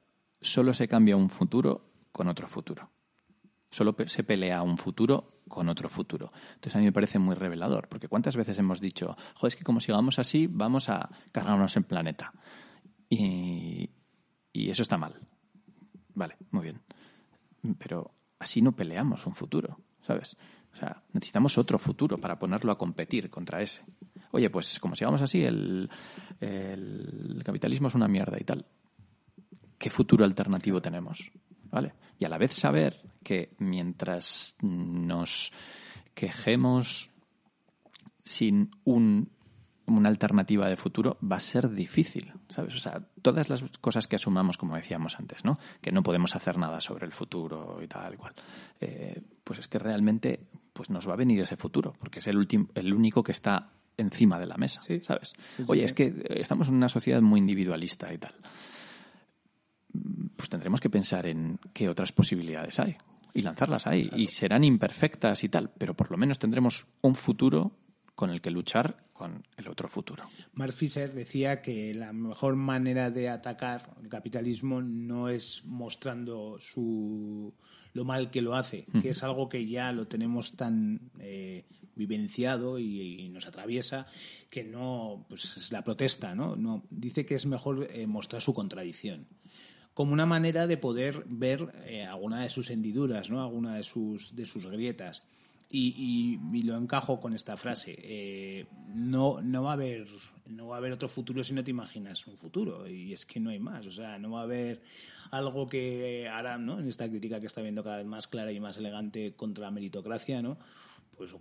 solo se cambia un futuro con otro futuro. Solo se pelea un futuro con otro futuro. Entonces a mí me parece muy revelador, porque ¿cuántas veces hemos dicho, joder, es que como sigamos así, vamos a cargarnos el planeta? Y, y eso está mal. Vale, muy bien. Pero así no peleamos un futuro, ¿sabes? O sea, necesitamos otro futuro para ponerlo a competir contra ese. Oye, pues como sigamos así, el, el capitalismo es una mierda y tal. ¿Qué futuro alternativo tenemos? ¿Vale? Y a la vez saber que mientras nos quejemos sin un, una alternativa de futuro va a ser difícil, ¿sabes? O sea, todas las cosas que asumamos, como decíamos antes, ¿no? Que no podemos hacer nada sobre el futuro y tal, igual. Eh, pues es que realmente pues nos va a venir ese futuro, porque es el, último el único que está encima de la mesa, ¿sabes? sí, Oye, es que eh, estamos en una sociedad muy individualista y tal. Pues tendremos que pensar en qué otras posibilidades hay y lanzarlas ahí. Y serán imperfectas y tal, pero por lo menos tendremos un futuro con el que luchar con el otro futuro. Mark Fisher decía que la mejor manera de atacar el capitalismo no es mostrando su lo mal que lo hace, que es algo que ya lo tenemos tan eh, vivenciado y, y nos atraviesa que no pues es la protesta, ¿no? No dice que es mejor eh, mostrar su contradicción como una manera de poder ver eh, alguna de sus hendiduras, ¿no? Alguna de sus de sus grietas. Y, y- lo encajo con esta frase. eh, no, no va a haber no va a haber otro futuro si no te imaginas un futuro. Y es que no hay más. O sea, no va a haber algo que hará, ¿no? En esta crítica que está viendo cada vez más clara y más elegante contra la meritocracia, ¿no? Pues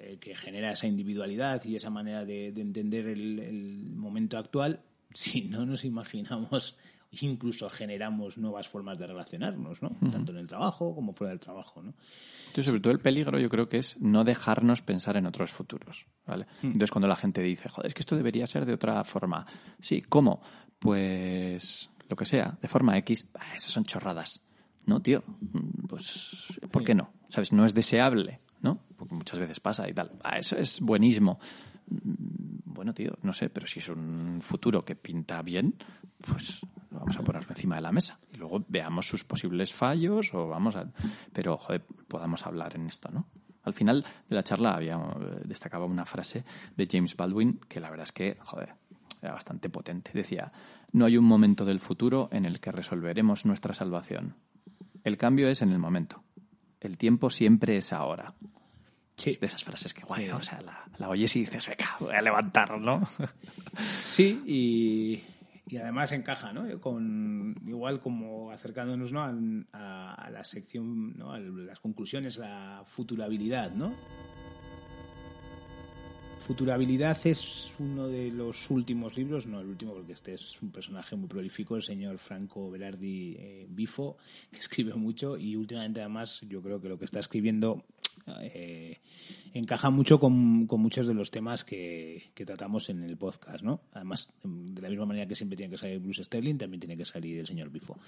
eh, que genera esa individualidad y esa manera de, de entender el momento actual. Si no nos imaginamos incluso generamos nuevas formas de relacionarnos, ¿no? Tanto en el trabajo como fuera del trabajo, ¿no? Entonces, sobre todo el peligro yo creo que es no dejarnos pensar en otros futuros, ¿vale? Entonces, cuando la gente dice, joder, es que esto debería ser de otra forma. Sí, ¿cómo? Pues lo que sea, de forma X, ah, esas son chorradas. No, tío, mm, pues ¿por qué no? ¿sabes? No es deseable, ¿no? Porque muchas veces pasa y tal. Ah, eso es buenísimo. Mm, Bueno, tío, no sé, pero si es un futuro que pinta bien, pues vamos a ponerlo encima de la mesa. Y luego veamos sus posibles fallos o vamos a... Pero, joder, podamos hablar en esto, ¿no? Al final de la charla había eh, destacaba una frase de James Baldwin que la verdad es que, joder, era bastante potente. Decía, no hay un momento del futuro en el que resolveremos nuestra salvación. El cambio es en el momento. El tiempo siempre es ahora. Es de esas frases que, guay. O sea, la, la oyes y dices, venga, voy a levantar, ¿no? Sí, y, y además encaja, ¿no? Con, igual como acercándonos ¿no? a, a- la sección, ¿no? a las conclusiones, la futurabilidad, ¿no? Futurabilidad es uno de los últimos libros, no el último porque este es un personaje muy prolífico, el señor Franco Berardi eh, Bifo, que escribe mucho y últimamente además yo creo que lo que está escribiendo eh, encaja mucho con, con muchos de los temas que, que tratamos en el podcast, ¿no? Además, de la misma manera que siempre tiene que salir Bruce Sterling, también tiene que salir el señor Bifo.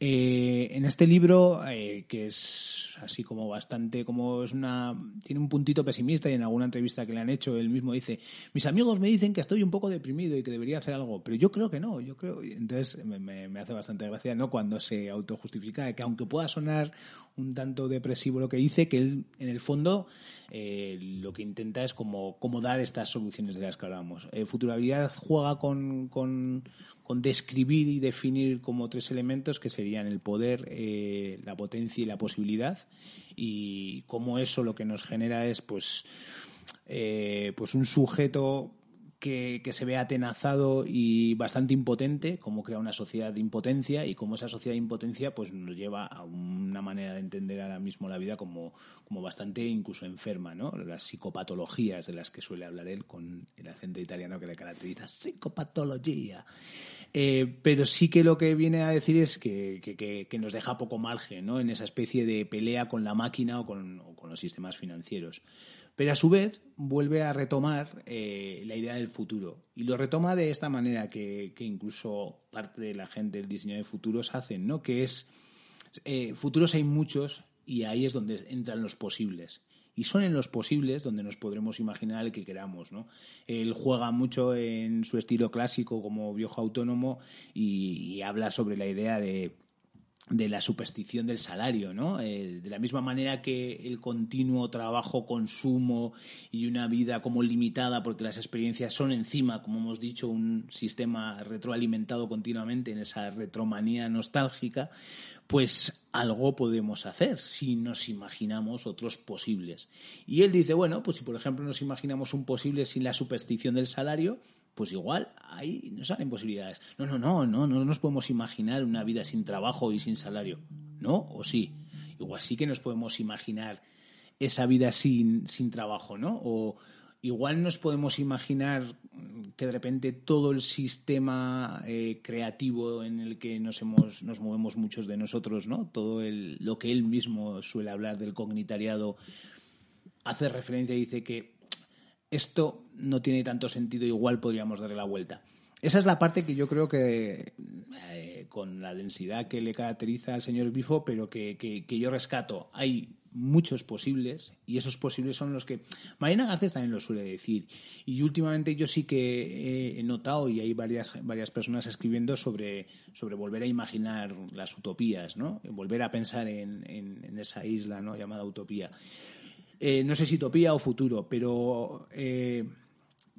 Eh, en este libro, eh, que es así como bastante, como es una, tiene un puntito pesimista y en alguna entrevista que le han hecho él mismo dice, mis amigos me dicen que estoy un poco deprimido y que debería hacer algo, pero yo creo que no, yo creo, entonces me hace bastante gracia, ¿no? Cuando se autojustifica, que aunque pueda sonar un tanto depresivo lo que dice, que él en el fondo eh, lo que intenta es como, dar estas soluciones de las que hablamos. Eh, Futurabilidad juega con describir y definir como tres elementos que serían el poder, eh, la potencia y la posibilidad y cómo eso lo que nos genera es pues, eh, pues un sujeto que, que se ve atenazado y bastante impotente, cómo crea una sociedad de impotencia y cómo esa sociedad de impotencia pues nos lleva a una manera de entender ahora mismo la vida como, como bastante incluso enferma, ¿no? Las psicopatologías de las que suele hablar él con el acento italiano que le caracteriza, psicopatología. Eh, pero sí que lo que viene a decir es que, que- que- nos deja poco margen ¿no? en esa especie de pelea con la máquina o con, o con los sistemas financieros. Pero a su vez vuelve a retomar eh, la idea del futuro. Y lo retoma de esta manera que, incluso parte de la gente del diseño de futuros hacen, ¿no? que es eh, futuros hay muchos y ahí es donde entran los posibles. Y son en los posibles donde nos podremos imaginar el que queramos, ¿no? Él juega mucho en su estilo clásico como viejo autónomo y habla sobre la idea de, de la superstición del salario, ¿no? Eh, de la misma manera que el continuo trabajo, consumo y una vida como limitada, porque las experiencias son encima, como hemos dicho, un sistema retroalimentado continuamente en esa retromanía nostálgica, pues algo podemos hacer si nos imaginamos otros posibles. Y él dice, bueno, pues si por ejemplo nos imaginamos un posible sin la superstición del salario, pues igual ahí nos salen posibilidades. No, no, no, no, no nos podemos imaginar una vida sin trabajo y sin salario. ¿No? ¿O sí? Igual sí que nos podemos imaginar esa vida sin, sin trabajo, ¿no? O igual nos podemos imaginar que de repente todo el sistema eh, creativo en el que nos hemos nos movemos muchos de nosotros, ¿no? Todo el, lo que él mismo suele hablar del cognitariado hace referencia y dice que esto no tiene tanto sentido, igual podríamos darle la vuelta. Esa es la parte que yo creo que, eh, con la densidad que le caracteriza al señor Bifo, pero que, que- yo rescato. Hay muchos posibles y esos posibles son los que Marina Garcés también lo suele decir y últimamente yo sí que he notado y hay varias varias personas escribiendo sobre sobre volver a imaginar las utopías no volver a pensar en, en- en esa isla no llamada utopía eh, no sé si utopía o futuro, pero eh,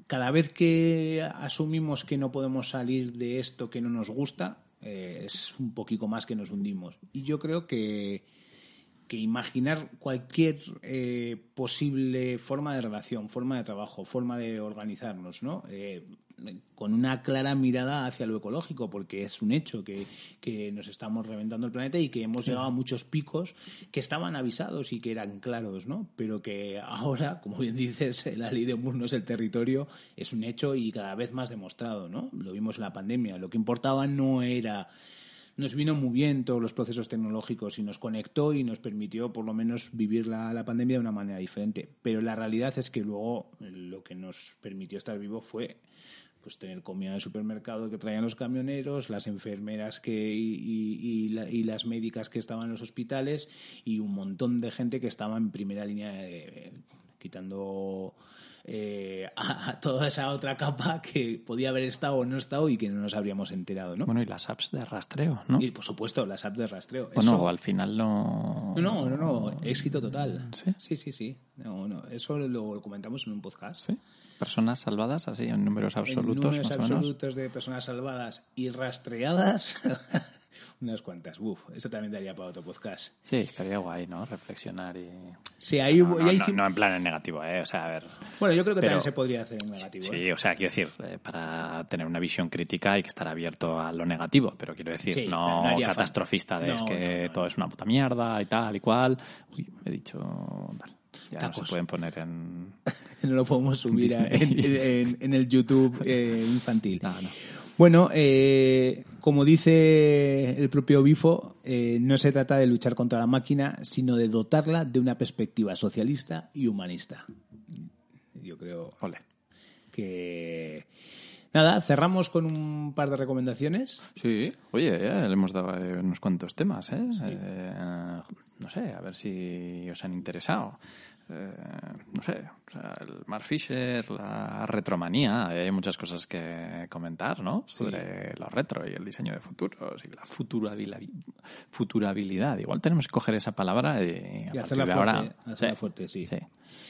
cada vez que asumimos que no podemos salir de esto que no nos gusta, eh, es un poquito más que nos hundimos. Y yo creo que, que imaginar cualquier posible forma de relación, forma de trabajo, forma de organizarnos, ¿no? Con una clara mirada hacia lo ecológico, porque es un hecho que, que nos estamos reventando el planeta y que hemos Sí. llegado a muchos picos que estaban avisados y que eran claros, ¿no? Pero que ahora, como bien dices, la ley de Moore no es el territorio, es un hecho y cada vez más demostrado, ¿no? Lo vimos en la pandemia. Lo que importaba no era nos vino muy bien todos los procesos tecnológicos y nos conectó y nos permitió por lo menos vivir la, la pandemia de una manera diferente. Pero la realidad es que luego lo que nos permitió estar vivo fue pues tener comida en el supermercado que traían los camioneros, las enfermeras que y, y- y la- y las médicas que estaban en los hospitales y un montón de gente que estaba en primera línea de- quitando eh, a, a toda esa otra capa que podía haber estado o no estado y que no nos habríamos enterado, ¿no? Bueno, y las apps de rastreo, ¿no? Y por supuesto, las apps de rastreo. Bueno, Eso- al final no... no, no, no, no, éxito total. ¿Sí? Sí, sí, sí. No, no, eso lo comentamos en un podcast. ¿Sí? Personas salvadas, así, en números absolutos, en números más o menos. absolutos de personas salvadas y rastreadas, unas cuantas. Uf, eso también daría para otro podcast. Sí, estaría guay, ¿no? Reflexionar y... Sí, ahí no, no, hicimos- no, no en plan en negativo, ¿eh? O sea, a ver... Bueno, yo creo que Pero- también se podría hacer en negativo. Sí, ¿eh? o sea, quiero decir, eh, para tener una visión crítica hay que estar abierto a lo negativo, pero quiero decir, Sí, no, no catastrofista de es No, que todo es una puta mierda y tal y cual. Uy, he dicho... Vale, ya no Tacos. se pueden poner en... no lo podemos subir en, Disney. en- en el YouTube eh, infantil. Bueno, eh, como dice el propio Bifo, eh, no se trata de luchar contra la máquina, sino de dotarla de una perspectiva socialista y humanista. Yo creo que... Nada, cerramos con un par de recomendaciones. Sí, oye, ya le hemos dado eh, unos cuantos temas, ¿eh? Eh, No sé, a ver si os han interesado. Eh, no sé, o sea, el Mark Fisher, la retromanía, hay muchas cosas que comentar, ¿no? Sobre lo retro y el diseño de futuros y la futurabilidad. Igual tenemos que coger esa palabra y, a Y partir hacerla fuerte, ahora... hacerla fuerte, sí.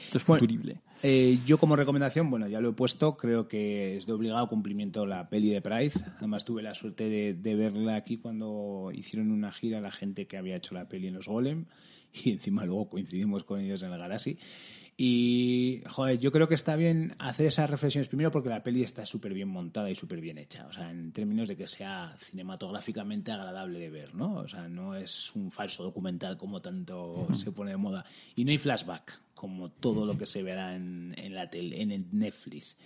Esto es Bueno, futurible. eh, yo como recomendación, bueno, ya lo he puesto, creo que es de obligado cumplimiento la peli de Pride. Además tuve la suerte de, de verla aquí cuando hicieron una gira la gente que había hecho la peli en los Golem y encima luego coincidimos con ellos en el Garasi. Y, joder, yo creo que está bien hacer esas reflexiones primero porque la peli está súper bien montada y súper bien hecha. O sea, en términos de que sea cinematográficamente agradable de ver, ¿no? O sea, no es un falso documental como tanto se pone de moda. Y no hay flashback, como todo lo que se verá en, en la tele, en el Netflix.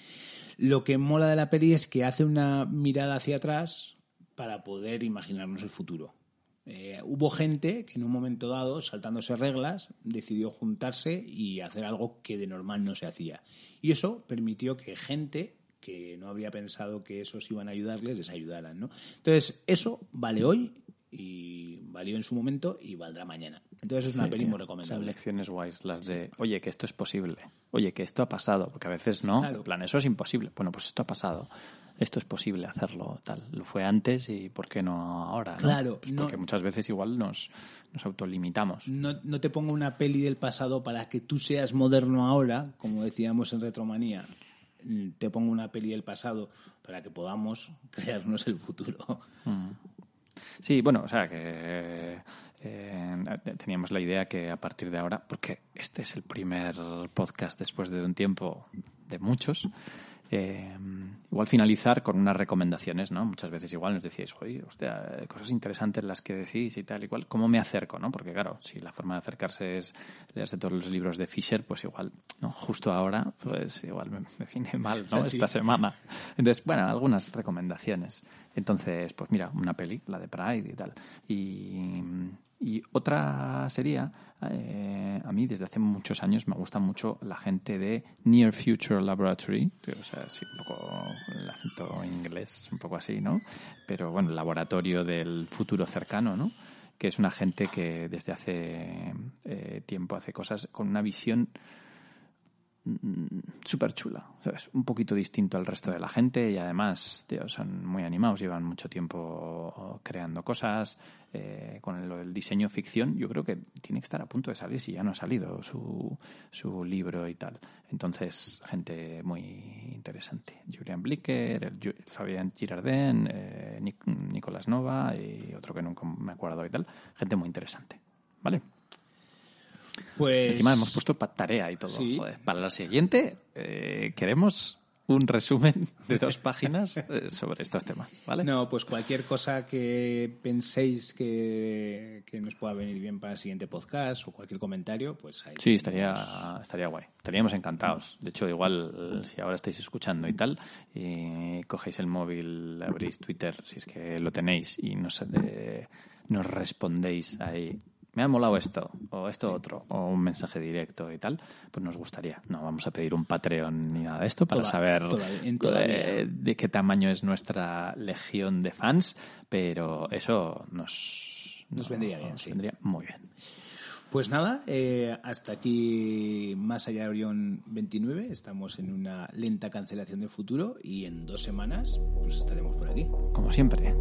Lo que mola de la peli es que hace una mirada hacia atrás para poder imaginarnos el futuro. Eh, hubo gente que en un momento dado, saltándose reglas, decidió juntarse y hacer algo que de normal no se hacía. Y eso permitió que gente que no habría pensado que esos iban a ayudarles, les ayudaran, ¿no? Entonces, eso vale hoy y valió en su momento y valdrá mañana. Entonces es una Sí, peli muy recomendable. Son lecciones guays, las de, oye, que esto es posible, oye, que esto ha pasado, porque a veces no, Claro. en plan, eso es imposible. Bueno, pues esto ha pasado, esto es posible hacerlo, tal. Lo fue antes y ¿por qué no ahora? no? Claro, Pues no- porque muchas veces igual nos, nos autolimitamos. No, no te pongo una peli del pasado para que tú seas moderno ahora, como decíamos en Retromanía. Mm, Te pongo una peli del pasado para que podamos crearnos el futuro. Mm. Sí, bueno, o sea que eh, teníamos la idea que a partir de ahora, porque este es el primer podcast después de un tiempo de muchos, eh, igual finalizar con unas recomendaciones, ¿no? Muchas veces igual nos decíais, oye, hostia, cosas interesantes las que decís y tal y cual. ¿Cómo me acerco, no? Porque claro, si la forma de acercarse es leerse todos los libros de Fisher, pues igual, ¿no? Justo ahora, pues igual me, me viene mal, ¿no? Esta semana. Entonces, bueno, algunas recomendaciones. Entonces, pues mira, una peli, la de Pride y tal. Y, y otra sería, eh, a mí desde hace muchos años me gusta mucho la gente de Near Future Laboratory, o sea, sí, un poco el acento inglés, un poco así, ¿no? Pero bueno, el laboratorio del futuro cercano, ¿no? Que es una gente que desde hace eh, tiempo hace cosas con una visión súper chula, ¿sabes? Un poquito distinto al resto de la gente y además, tío, son muy animados, llevan mucho tiempo creando cosas. Eh, con lo del diseño ficción, yo creo que tiene que estar a punto de salir si ya no ha salido su, su libro y tal. Entonces, gente muy interesante. Julian Blicker, el, Ju- Fabián Girardin, eh, Nic- Nicolás Nova y otro que nunca me acuerdo y tal. Gente muy interesante. ¿Vale? Pues Encima hemos puesto tarea y todo. Sí. Joder, para la siguiente eh, queremos un resumen de dos páginas eh, sobre estos temas, ¿vale? No, pues cualquier cosa que penséis que, que nos pueda venir bien para el siguiente podcast o cualquier comentario, pues ahí. Sí, estaría, estaría guay. Estaríamos encantados. De hecho, igual, eh, si ahora estáis escuchando y tal, y cogéis el móvil, abrís Twitter, si es que lo tenéis, y nos, eh, nos respondéis ahí me ha molado esto, o esto otro, o un mensaje directo y tal, pues nos gustaría. No vamos a pedir un Patreon ni nada de esto para Toda- saber toda- en de, qué tamaño es nuestra legión de fans, pero eso nos, Nos vendría bien, nos sí. vendría muy bien. Pues nada, eh, hasta aquí Más allá de Orión 29. Estamos en una lenta cancelación del futuro y en dos semanas pues estaremos por aquí. Como siempre.